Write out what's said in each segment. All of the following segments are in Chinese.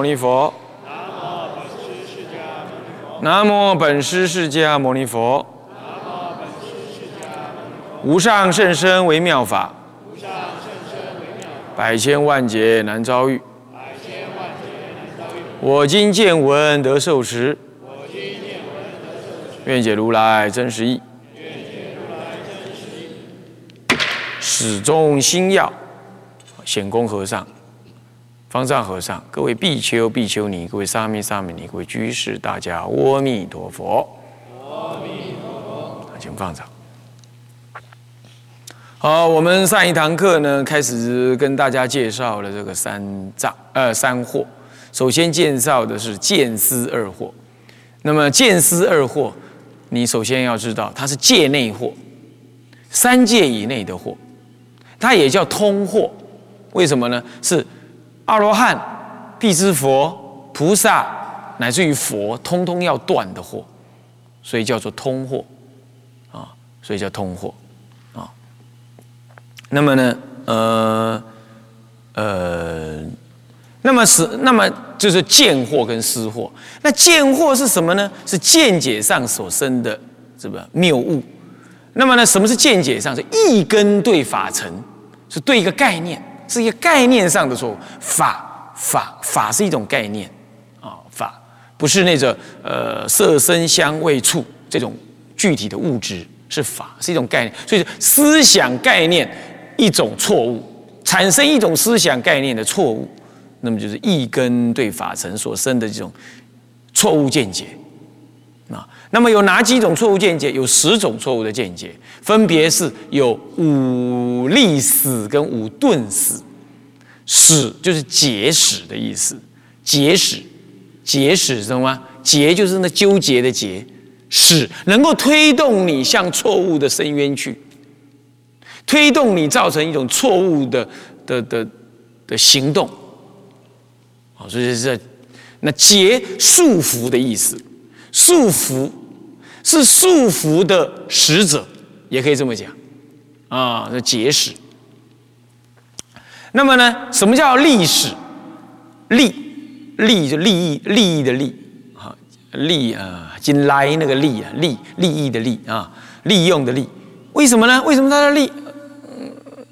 牟尼佛。南无本师释迦牟尼佛。无上甚深微妙法。百千万劫难遭遇。我今见闻得受持。愿解如来真实义。始终心要。显公和尚。方丈和尚，各位比丘、比丘尼，各位沙弥、沙弥尼，各位居士，大家阿弥陀佛。阿弥陀佛。请放掌。好，我们上一堂课呢，开始跟大家介绍了这个三藏呃三惑。首先介绍的是见思二惑。那么见思二惑，你首先要知道，它是界内惑，三界以内的惑，它也叫通惑。为什么呢？是。阿罗汉、辟支佛、菩萨，乃至于佛，通通要断的货，所以叫做通货啊，所以叫通货啊。那么呢，呃呃，那么是那么就是见货跟思惑。那见货是什么呢？是见解上所生的是不是谬误？那么呢，什么是见解上？是一根对法尘，是对一个概念。是一个概念上的错误，法法法是一种概念。啊，法不是那个呃色声香味触这种具体的物质，是法是一种概念，所以思想概念一种错误，产生一种思想概念的错误，那么就是一根对法尘所生的这种错误见解。啊。那么有哪几种错误见解？有十种错误的见解，分别是有五历史跟五顿死。史就是结使的意思，结使，结使知道吗？结就是那纠结的结，使能够推动你向错误的深渊去，推动你造成一种错误的的的的行动。好，所以是那结束缚的意思。束缚是束缚的使者，也可以这么讲啊。那结使，那么呢，什么叫历史？利利就利益利益的利啊，利啊，金来那个利啊，利利益的利啊，利用的利。为什么呢？为什么它的利？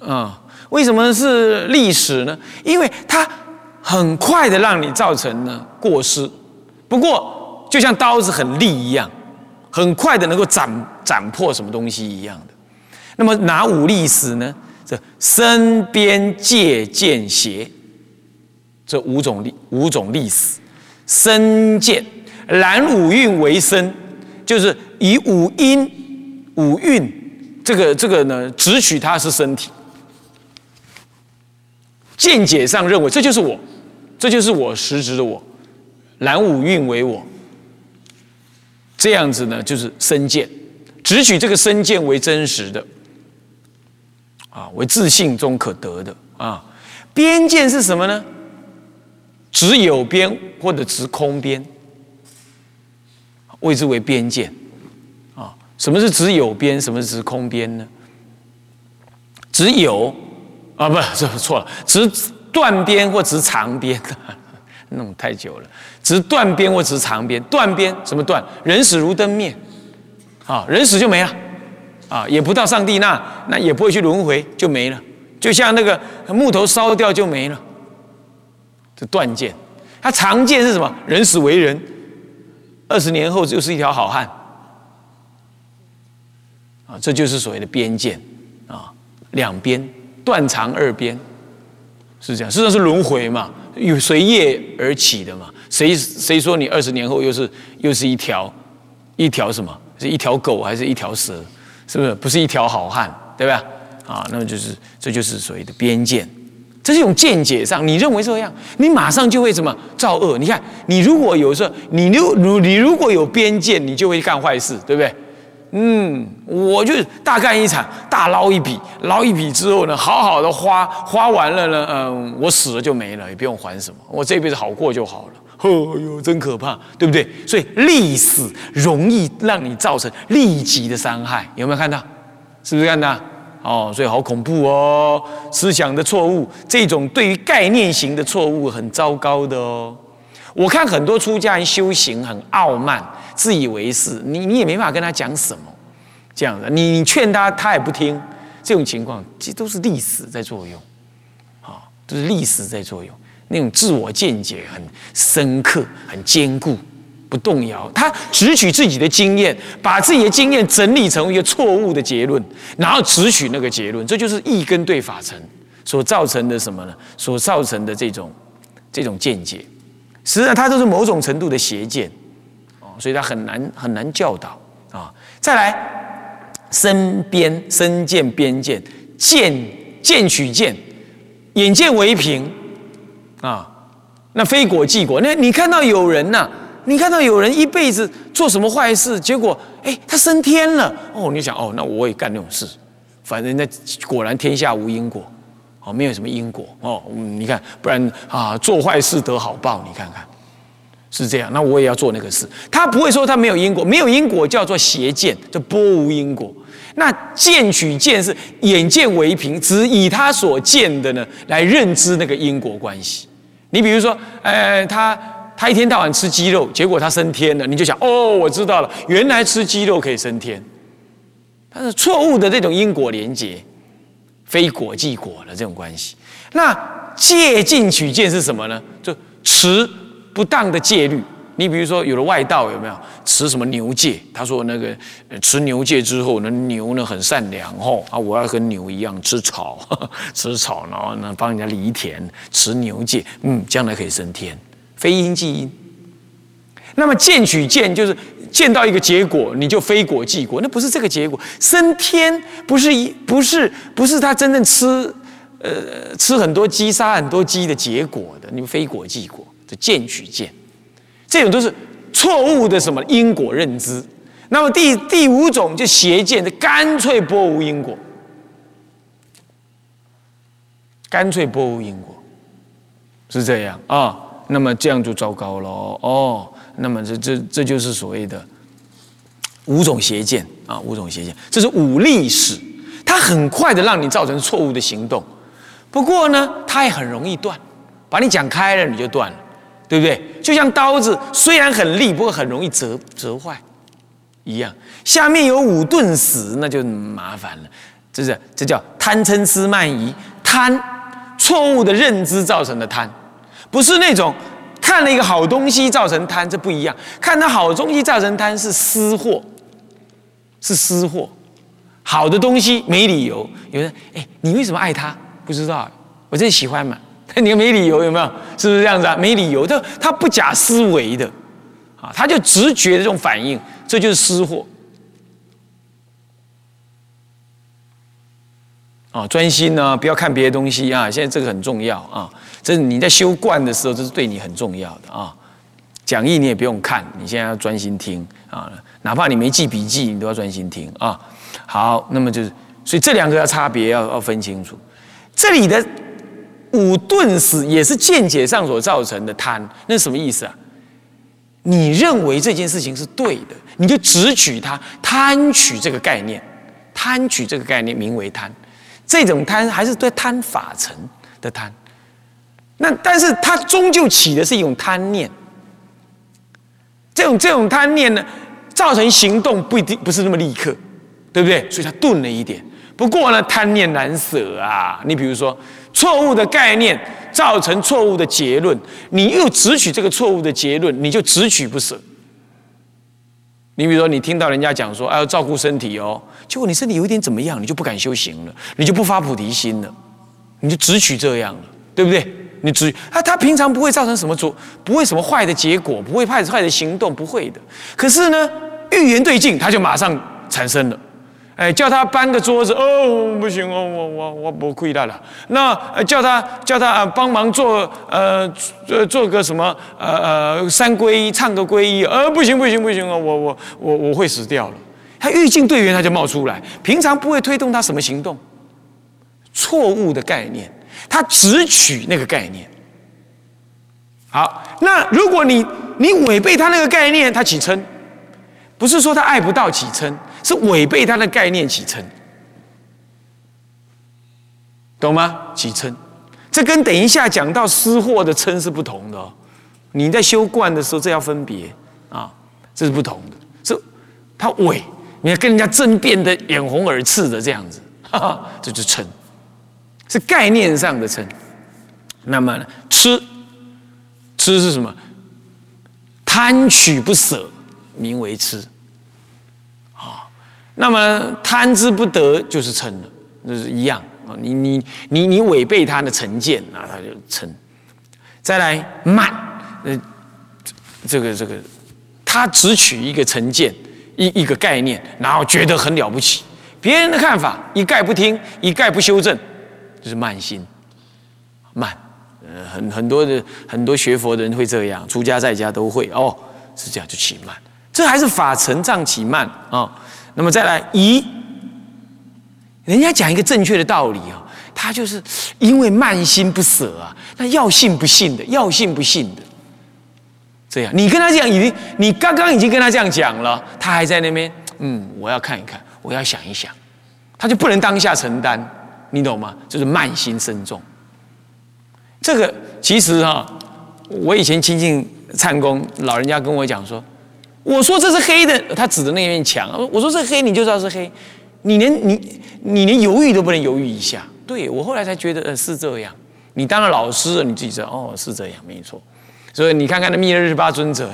啊，为什么是历史呢？因为它很快的让你造成呢过失。不过。就像刀子很利一样，很快的能够斩斩破什么东西一样的。那么哪五历史呢？这身边界见邪，这五种历五种历史，身见然五蕴为身，就是以五阴五蕴这个这个呢，只取它是身体。见解上认为这就是我，这就是我实质的我，然五蕴为我。这样子呢，就是身见，只取这个身见为真实的，啊，为自信中可得的啊。边见是什么呢？只有边或者只空边，谓之为边见啊。什么是只有边？什么是只空边呢？只有啊，不，这错了，只断边或只长边。弄太久了，只是断边或只是长边，断边什么断？人死如灯灭，啊，人死就没了，啊，也不到上帝那，那也不会去轮回，就没了，就像那个木头烧掉就没了，这断剑。它长见是什么？人死为人，二十年后就是一条好汉，啊，这就是所谓的边见，啊，两边断长二边，是这样，实际上是轮回嘛。有随业而起的嘛？谁谁说你二十年后又是又是一条一条什么？是一条狗还是一条蛇？是不是不是一条好汉？对吧？啊，那么就是这就是所谓的边界，这是一种见解上，你认为这样，你马上就会什么造恶？你看，你如果有时候你如你如果有边界，你就会干坏事，对不对？嗯，我就大干一场，大捞一笔，捞一笔之后呢，好好的花，花完了呢，嗯，我死了就没了，也不用还什么，我这辈子好过就好了。哦哟，真可怕，对不对？所以历死容易让你造成立即的伤害，有没有看到？是不是看到？哦，所以好恐怖哦，思想的错误，这种对于概念型的错误很糟糕的哦。我看很多出家人修行很傲慢、自以为是，你你也没法跟他讲什么，这样的，你你劝他他也不听，这种情况其实都是历史在作用，啊，都是历史在作用，那种自我见解很深刻、很坚固。不动摇，他只取自己的经验，把自己的经验整理成一个错误的结论，然后只取那个结论，这就是一根对法成所造成的什么呢？所造成的这种这种见解，实际上它都是某种程度的邪见哦，所以它很难很难教导啊。再来，身边身见边见，见见取见，眼见为凭啊，那非果即果。那你看到有人呐？你看到有人一辈子做什么坏事，结果哎，他升天了哦，你想哦，那我也干那种事，反正那果然天下无因果，哦，没有什么因果哦，你看，不然啊，做坏事得好报，你看看是这样，那我也要做那个事。他不会说他没有因果，没有因果叫做邪见，叫波无因果。那见取见是眼见为凭，只以他所见的呢来认知那个因果关系。你比如说，呃，他。他一天到晚吃鸡肉，结果他升天了，你就想哦，我知道了，原来吃鸡肉可以升天。他是错误的这种因果连结，非果即果的这种关系。那戒禁取戒是什么呢？就持不当的戒律。你比如说，有了外道有没有持什么牛戒？他说那个持牛戒之后，那牛呢很善良哦啊，我要跟牛一样吃草，吃草，然后呢帮人家犁田，持牛戒，嗯，将来可以升天。非因即因，那么见取见就是见到一个结果，你就非果即果，那不是这个结果。升天不是一不是不是他真正吃呃吃很多鸡杀很多鸡的结果的，你们非果即果，这见取见，这种都是错误的什么因果认知。那么第第五种就邪见，这干脆波无因果，干脆波无因果，是这样啊。那么这样就糟糕了哦。那么这这这就是所谓的五种邪见啊，五种邪见，这是五历史，它很快的让你造成错误的行动。不过呢，它也很容易断，把你讲开了你就断了，对不对？就像刀子虽然很利，不过很容易折折坏一样。下面有五钝死，那就麻烦了。这是这叫贪嗔痴慢疑，贪错误的认知造成的贪。不是那种看了一个好东西造成贪，这不一样。看到好东西造成贪是私货，是私货。好的东西没理由。有人哎，你为什么爱他？不知道，我真喜欢嘛。你没理由有没有？是不是这样子啊？没理由，他他不假思维的啊，他就直觉的这种反应，这就是私货。啊，专心呢，不要看别的东西啊。现在这个很重要啊。这你在修观的时候，这是对你很重要的啊。讲义你也不用看，你现在要专心听啊。哪怕你没记笔记，你都要专心听啊。好，那么就是，所以这两个要差别要要分清楚。这里的五顿死也是见解上所造成的贪，那什么意思啊？你认为这件事情是对的，你就只取它，贪取这个概念，贪取这个概念名为贪。这种贪还是对贪法成的贪。那但是他终究起的是一种贪念，这种这种贪念呢，造成行动不一定不是那么立刻，对不对？所以他钝了一点。不过呢，贪念难舍啊。你比如说，错误的概念造成错误的结论，你又只取这个错误的结论，你就只取不舍。你比如说，你听到人家讲说，哎，要照顾身体哦，结果你身体有点怎么样，你就不敢修行了，你就不发菩提心了，你就只取这样了，对不对？你只他他平常不会造成什么错，不会什么坏的结果，不会坏坏的行动，不会的。可是呢，预言对镜，他就马上产生了。哎，叫他搬个桌子，哦，不行哦，我我我不亏大了。那叫他叫他啊帮忙做呃做做个什么呃呃三皈依，唱个皈依，呃不行不行不行哦，我我我我会死掉了。他预境队员他就冒出来，平常不会推动他什么行动，错误的概念。他只取那个概念。好，那如果你你违背他那个概念，他起嗔，不是说他爱不到起嗔，是违背他的概念起嗔，懂吗？起嗔，这跟等一下讲到私货的嗔是不同的，你在修观的时候，这要分别啊，这是不同的。这他伪，你要跟人家争辩的眼红耳赤的这样子，哈哈，这就嗔，是概念上的嗔。那么呢，吃，吃是什么？贪取不舍，名为痴。啊，那么贪之不得，就是嗔了，那是一样啊。你你你你违背他的成见啊，他就嗔。再来慢，呃，这个这个，他只取一个成见，一一个概念，然后觉得很了不起，别人的看法一概不听，一概不修正，就是慢心，慢。呃，很很多的很多学佛的人会这样，出家在家都会。哦，是这样就起慢，这还是法成障起慢啊。那么再来疑，人家讲一个正确的道理啊，他就是因为慢心不舍啊，那要信不信的，要信不信的，这样。你跟他讲已经，你刚刚已经跟他这样讲了，他还在那边，嗯，我要看一看，我要想一想，他就不能当下承担，你懂吗？就是慢心深重。这个其实哈，我以前亲近参公老人家跟我讲说，我说这是黑的，他指着那面墙，我说这黑你就知道是黑，你连你你连犹豫都不能犹豫一下。对我后来才觉得呃是这样，你当了老师，你自己知道哦是这样没错。所以你看看那密勒日巴尊者，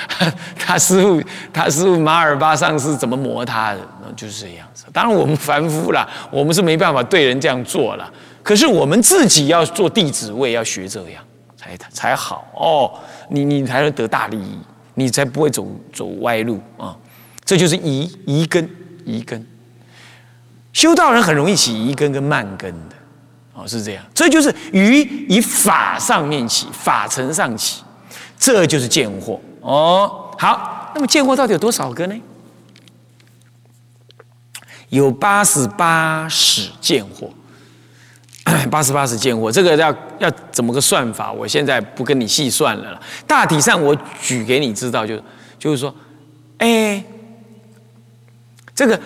他师傅他师傅马尔巴上师怎么磨他的，就是这样子。当然我们凡夫啦，我们是没办法对人这样做了。可是我们自己要做弟子我也，要学这样才才好哦。你你才能得大利益，你才不会走走歪路啊。这就是疑疑根疑根，修道人很容易起疑根跟慢根的哦，是这样。这就是于以法上面起，法层上起，这就是见惑哦。好，那么见惑到底有多少个呢？有八十八使见惑。八十八十见惑，这个要要怎么个算法？我现在不跟你细算了。大体上我举给你知道，就是就是说，哎，这个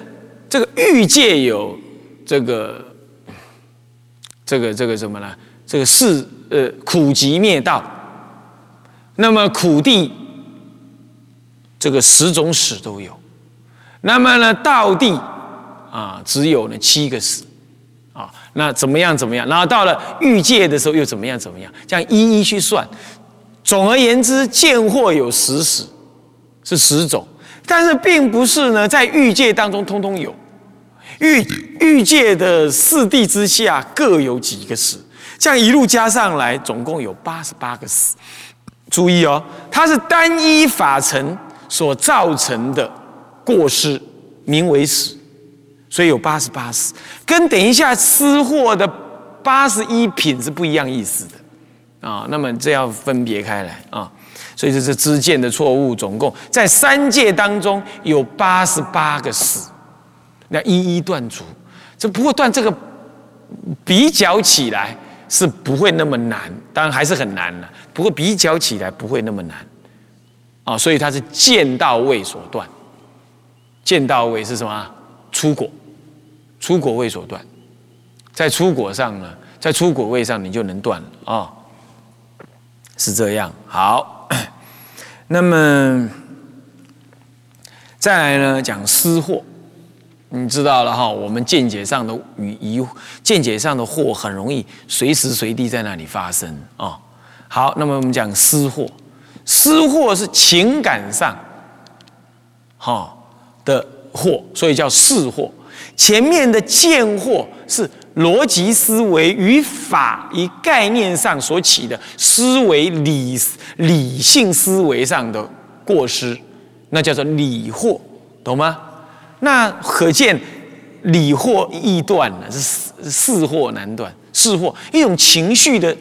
这个欲界有这个这个这个什么呢？这个是呃苦集灭道，那么苦地这个十种使都有，那么呢道地啊只有呢七个使。啊，那怎么样？怎么样？然后到了欲界的时候又怎么样？怎么样？这样一一去算。总而言之，见惑有十使，是十种，但是并不是呢，在欲界当中通通有。欲欲界的四地之下各有几个死，这样一路加上来，总共有八十八个死。注意哦，它是单一法尘所造成的过失，名为死。所以有八十八识，跟等一下私货的八十一品是不一样意思的啊。那么这要分别开来啊。所以这是知见的错误，总共在三界当中有八十八个死，那一一断除。这不过断这个比较起来是不会那么难，当然还是很难了。不过比较起来不会那么难啊。所以它是见到位所断，见到位是什么？出果，出果位所断，在出果上呢，在出果位上你就能断了啊，是这样。好，那么再来呢，讲私货，你知道了哈，我们见解上的与疑，见解上的货很容易随时随地在那里发生啊。好，那么我们讲私货，私货是情感上，哈的。惑，所以叫事惑。前面的见惑是逻辑思维与法与概念上所起的思维理理性思维上的过失，那叫做理惑，懂吗？那可见理惑易断了，是事惑难断。事惑一种情绪的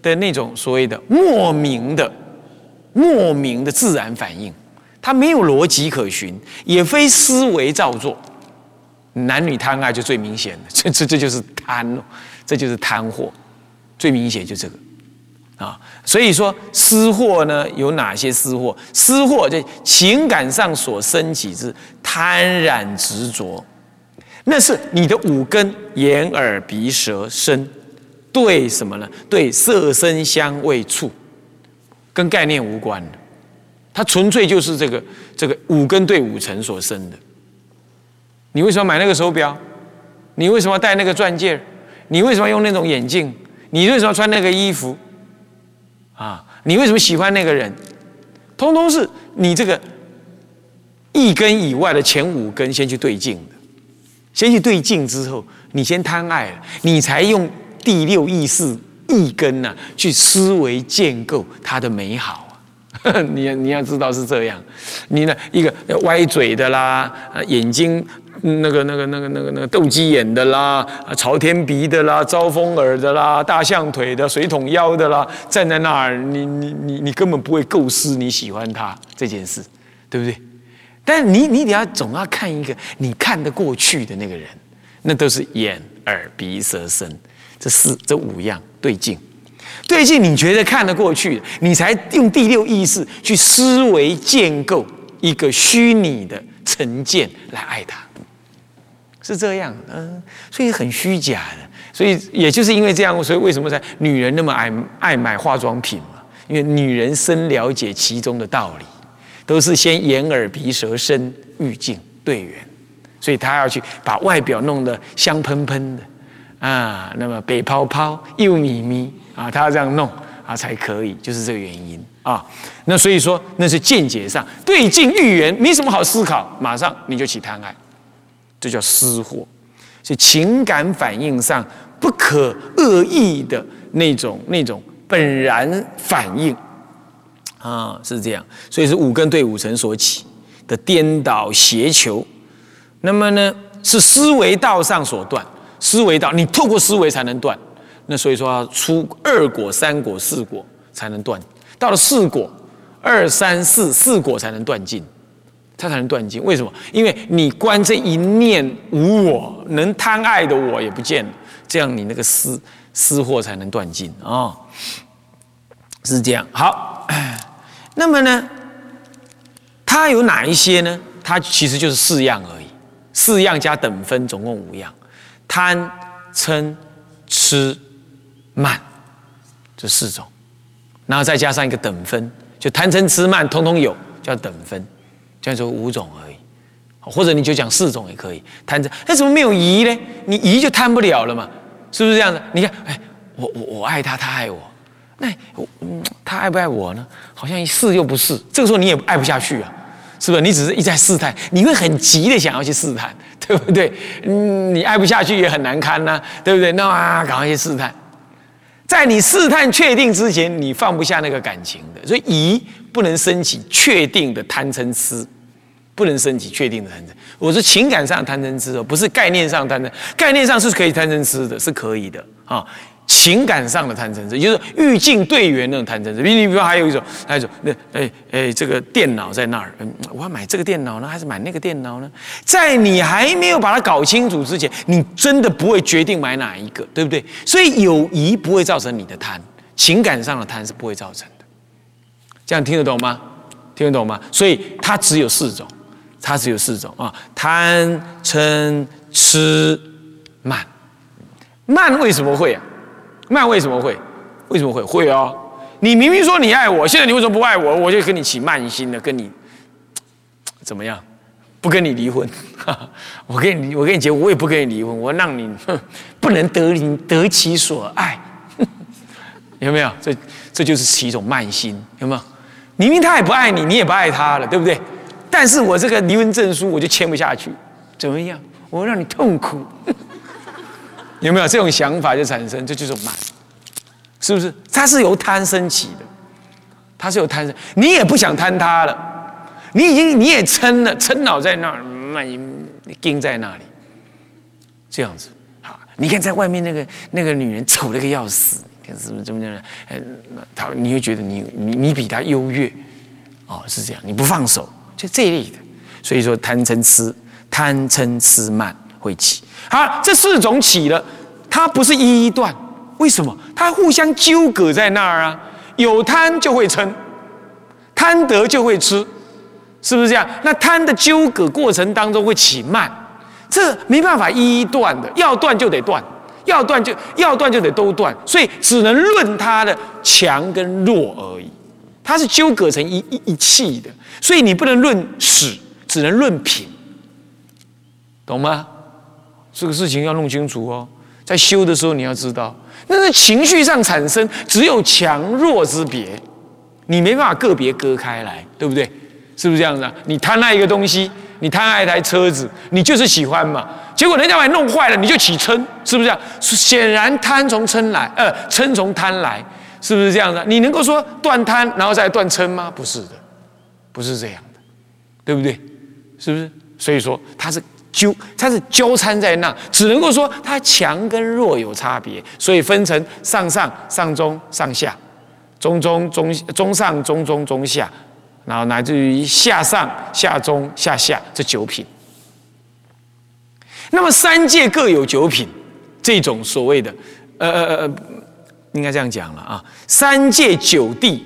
的那种所谓的莫名的莫名的自然反应。它没有逻辑可循，也非思维造作。男女贪爱就最明显的，这这这就是贪哦，这就是贪货，最明显就这个啊。所以说私货呢有哪些私货？私货在情感上所升起之贪染执着，那是你的五根眼耳鼻舌身对什么呢？对色声香味触。跟概念无关的，它纯粹就是这个这个五根对五尘所生的。你为什么买那个手表？你为什么戴那个钻戒？你为什么用那种眼镜？你为什么穿那个衣服？啊，你为什么喜欢那个人？通通是你这个一根以外的前五根先去对镜的，先去对镜之后，你先贪爱，你才用第六意识一根呐去思维建构它的美好啊！你你要知道是这样，你呢一个歪嘴的啦，眼睛。那个、那个、那个、那个、那个斗鸡眼的啦，朝天鼻的啦，招风耳的啦，大象腿的，水桶腰的啦，站在那儿，你、你、你、你根本不会构思你喜欢他这件事，对不对？但你、你得要总要看一个你看得过去的那个人，那都是眼、耳、鼻、舌、身这四、这五样对镜，对镜，你觉得看得过去，你才用第六意识去思维建构一个虚拟的成见来爱他。是这样，嗯，所以很虚假的，所以也就是因为这样，所以为什么在女人那么爱爱买化妆品嘛？因为女人深了解其中的道理，都是先眼耳鼻舌身欲境对缘，所以他要去把外表弄得香喷喷的啊，那么北泡泡又咪咪啊，他要这样弄啊才可以，就是这个原因啊。那所以说那是见解上对镜欲缘，没什么好思考，马上你就起贪爱。这叫私货，是情感反应上不可恶意的那种、那种本然反应啊，是这样。所以是五根对五尘所起的颠倒邪求。那么呢，是思维道上所断。思维道，你透过思维才能断。那所以说要，出二果、三果、四果才能断。到了四果，二三四四果才能断尽。他才能断尽，为什么？因为你观这一念无我，能贪爱的我也不见了，这样你那个私私货才能断尽啊，是这样。好，那么呢，它有哪一些呢？它其实就是四样而已，四样加等分，总共五样：贪、嗔、痴、慢，这四种，然后再加上一个等分，就贪嗔痴慢通通有，叫等分。这样说五种而已，或者你就讲四种也可以。贪嗔，那怎么没有疑呢？你疑就贪不了了嘛，是不是这样子？你看，哎，我我我爱他，他爱我，那嗯，他爱不爱我呢？好像是又不是。这个时候你也爱不下去啊，是不是？你只是一再试探，你会很急的想要去试探，对不对？嗯，你爱不下去也很难堪呐，对不对？那啊，赶快去试探。在你试探确定之前，你放不下那个感情的，所以疑不能升起确定的贪嗔痴，不能升起确定的贪嗔。我是情感上贪嗔痴哦，不是概念上贪嗔，概念上是可以贪嗔痴的，是可以的啊。情感上的贪嗔痴，就是欲境对缘那种贪嗔痴。比你比如还有一种，还有一种，那哎哎，这个电脑在那儿，嗯，我要买这个电脑呢，还是买那个电脑呢？在你还没有把它搞清楚之前，你真的不会决定买哪一个，对不对？所以友谊不会造成你的贪，情感上的贪是不会造成的。这样听得懂吗？听得懂吗？所以它只有四种，它只有四种啊：贪、嗔、痴、慢。慢为什么会啊？慢为什么会？为什么会会哦？你明明说你爱我，现在你为什么不爱我？我就跟你起慢心的，跟你怎么样？不跟你离婚？我跟你，我跟你结，我也不跟你离婚。我让你 不能得你得其所爱，有没有？这这就是起一种慢心，有没有？明明他也不爱你，你也不爱他了，对不对？但是我这个离婚证书我就签不下去，怎么样？我让你痛苦。有没有这种想法就产生？这就是慢，是不是？它是由贪生起的，它是由贪生。你也不想贪它了，你已经你也撑了，撑老在那儿，慢盯在那里，这样子。好，你看在外面那个那个女人丑的个要死，看是不是这么样？嗯，他你会觉得你你你比她优越，哦，是这样，你不放手，就这一类的。所以说贪嗔痴，贪嗔痴慢会起。好，这四种起了，它不是一一断，为什么？它互相纠葛在那儿啊。有贪就会嗔，贪得就会吃，是不是这样？那贪的纠葛过程当中会起慢，这没办法一一断的，要断就得断，要断就要断就得都断，所以只能论它的强跟弱而已。它是纠葛成一一一气的，所以你不能论始，只能论品，懂吗？这个事情要弄清楚哦。在修的时候，你要知道，那是情绪上产生，只有强弱之别，你没办法个别割开来，对不对？是不是这样子？你贪爱一个东西，你贪爱一台车子，你就是喜欢嘛。结果人家把你弄坏了，你就起嗔，是不是这样？显然贪从嗔来，呃，嗔从贪来，是不是这样的？你能够说断贪，然后再断嗔吗？不是的，不是这样的，对不对？是不是？所以说它是。纠，它是纠缠在那，只能够说它强跟弱有差别，所以分成上上、上中、上下，中中、中中上、中中、中下，然后乃至于下上、下中、下下这九品。那么三界各有九品，这种所谓的，呃呃呃，应该这样讲了啊，三界九地，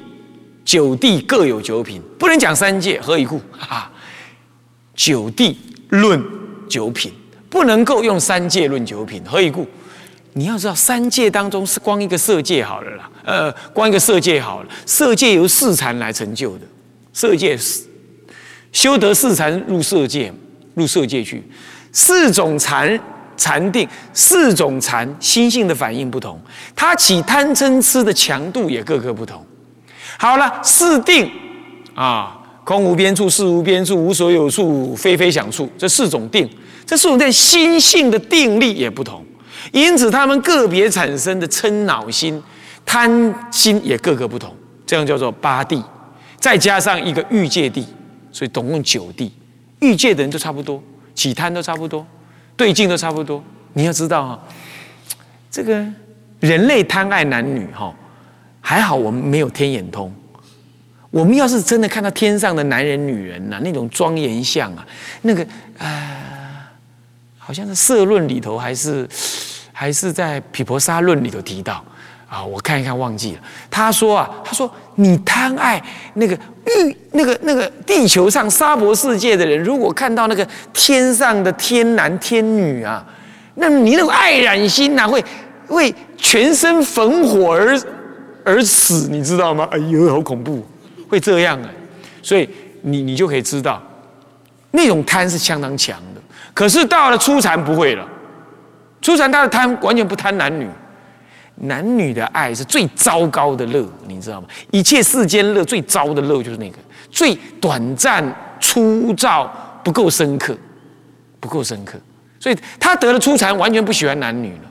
九地各有九品，不能讲三界，何以故？哈 哈，九地论。九品不能够用三界论九品，何以故？你要知道，三界当中是光一个色界好了啦，呃，光一个色界好了，色界由四禅来成就的，色界修得四禅入色界，入色界去，四种禅禅定，四种禅心性的反应不同，它起贪嗔痴的强度也各个不同。好了，四定啊。空无边处，事无边处，无所有处，非非想处，这四种定，这四种定心性的定力也不同，因此他们个别产生的嗔恼心、贪心也各个不同，这样叫做八地，再加上一个欲界地，所以总共九地。欲界的人都差不多，起贪都差不多，对境都差不多。你要知道哈，这个人类贪爱男女哈，还好我们没有天眼通。我们要是真的看到天上的男人、女人呐，那种庄严相啊，那个啊，好像是《色论》里头，还是还是在《毗婆沙论》里头提到啊，我看一看忘记了。他说啊，他说你贪爱那个欲，那个那个地球上沙婆世界的人，如果看到那个天上的天男天女啊，那你那种爱染心呐，会会全身焚火而而死，你知道吗？哎呦，好恐怖！会这样啊，所以你你就可以知道，那种贪是相当强的。可是到了初禅不会了，初禅他的贪完全不贪男女，男女的爱是最糟糕的乐，你知道吗？一切世间乐最糟的乐就是那个最短暂、粗糙、不够深刻，不够深刻。所以他得了初禅，完全不喜欢男女了，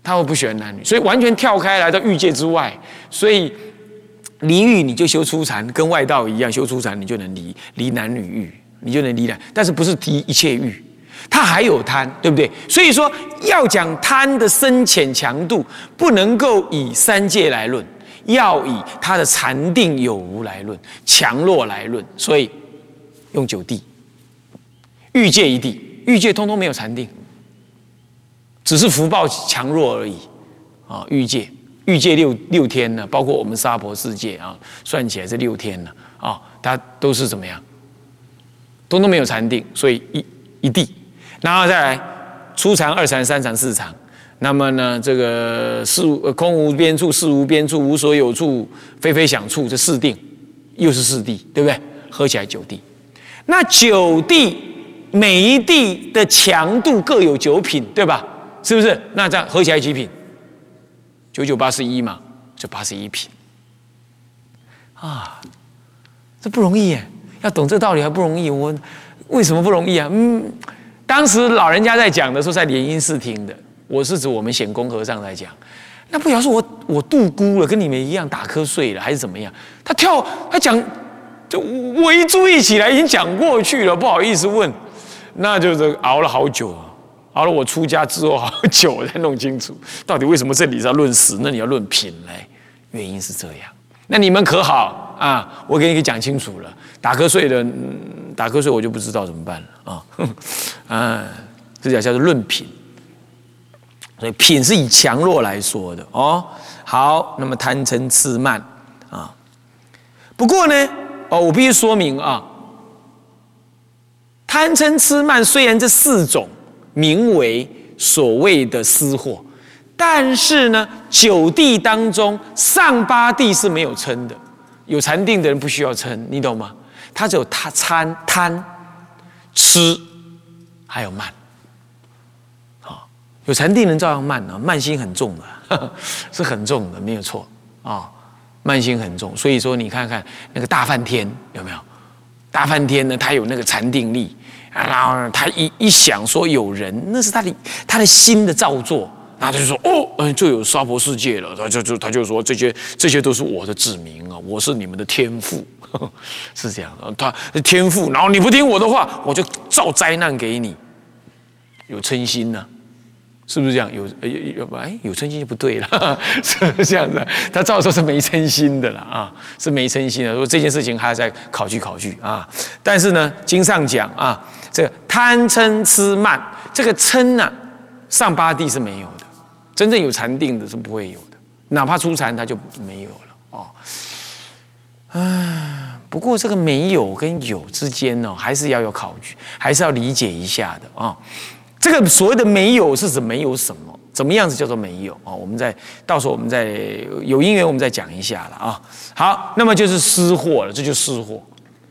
他会不喜欢男女，所以完全跳开来到欲界之外，所以。离欲你就修初禅，跟外道一样修初禅，你就能离离男女欲，你就能离了。但是不是提一切欲，他还有贪，对不对？所以说要讲贪的深浅强度，不能够以三界来论，要以他的禅定有无来论，强弱来论。所以用九地，欲界一地，欲界通通没有禅定，只是福报强弱而已啊，欲界。欲界六六天呢，包括我们沙婆世界啊，算起来是六天了啊，它都是怎么样？都都没有禅定，所以一一地，然后再来初禅、二禅、三禅、四禅，那么呢，这个事空无边处、事无边处、无所有处、非非想处，这四定又是四地，对不对？合起来九地。那九地每一地的强度各有九品，对吧？是不是？那这样合起来几品？九九八十一嘛，就八十一品啊，这不容易耶！要懂这道理还不容易。我为什么不容易啊？嗯，当时老人家在讲的时候，在联音寺听的。我是指我们显公和尚在讲。那不表示我我度孤了，跟你们一样打瞌睡了，还是怎么样？他跳他讲，就我一注意起来，已经讲过去了，不好意思问，那就是熬了好久。好了，我出家之后好久才弄清楚，到底为什么这里是要论死，那你要论品嘞？原因是这样。那你们可好啊？我给你讲清楚了。打瞌睡的，打瞌睡我就不知道怎么办了啊。啊，这叫叫做论品。所以品是以强弱来说的哦。好，那么贪嗔痴慢啊。不过呢，哦，我必须说明啊，贪嗔痴慢虽然这四种。名为所谓的私货，但是呢，九地当中上八地是没有称的，有禅定的人不需要称，你懂吗？他只有他贪贪吃，还有慢。好，有禅定人照样慢啊，慢心很重的，是很重的，没有错啊，慢心很重。所以说，你看看那个大梵天有没有？大梵天呢，他有那个禅定力，然后他一一想说有人，那是他的他的心的造作。他就说：“哦，嗯，就有娑婆世界了。”他就就他就说：“这些这些都是我的指明啊，我是你们的天父，是这样。他天父，然后你不听我的话，我就造灾难给你。有嗔心呢，是不是这样？有有哎，有嗔心就不对了，是不是这样子？他照说是没嗔心的了啊，是没嗔心的。说这件事情还要再考据考据啊。但是呢，经上讲啊，这个贪嗔痴慢，这个嗔呢，上八地是没有的。真正有禅定的是不会有的，哪怕出禅他就没有了哦。唉，不过这个没有跟有之间呢，还是要有考据，还是要理解一下的啊。这个所谓的没有是指没有什么，怎么样子叫做没有啊？我们再到时候我们再有因缘，我们再讲一下了啊。好，那么就是失货了，这就失货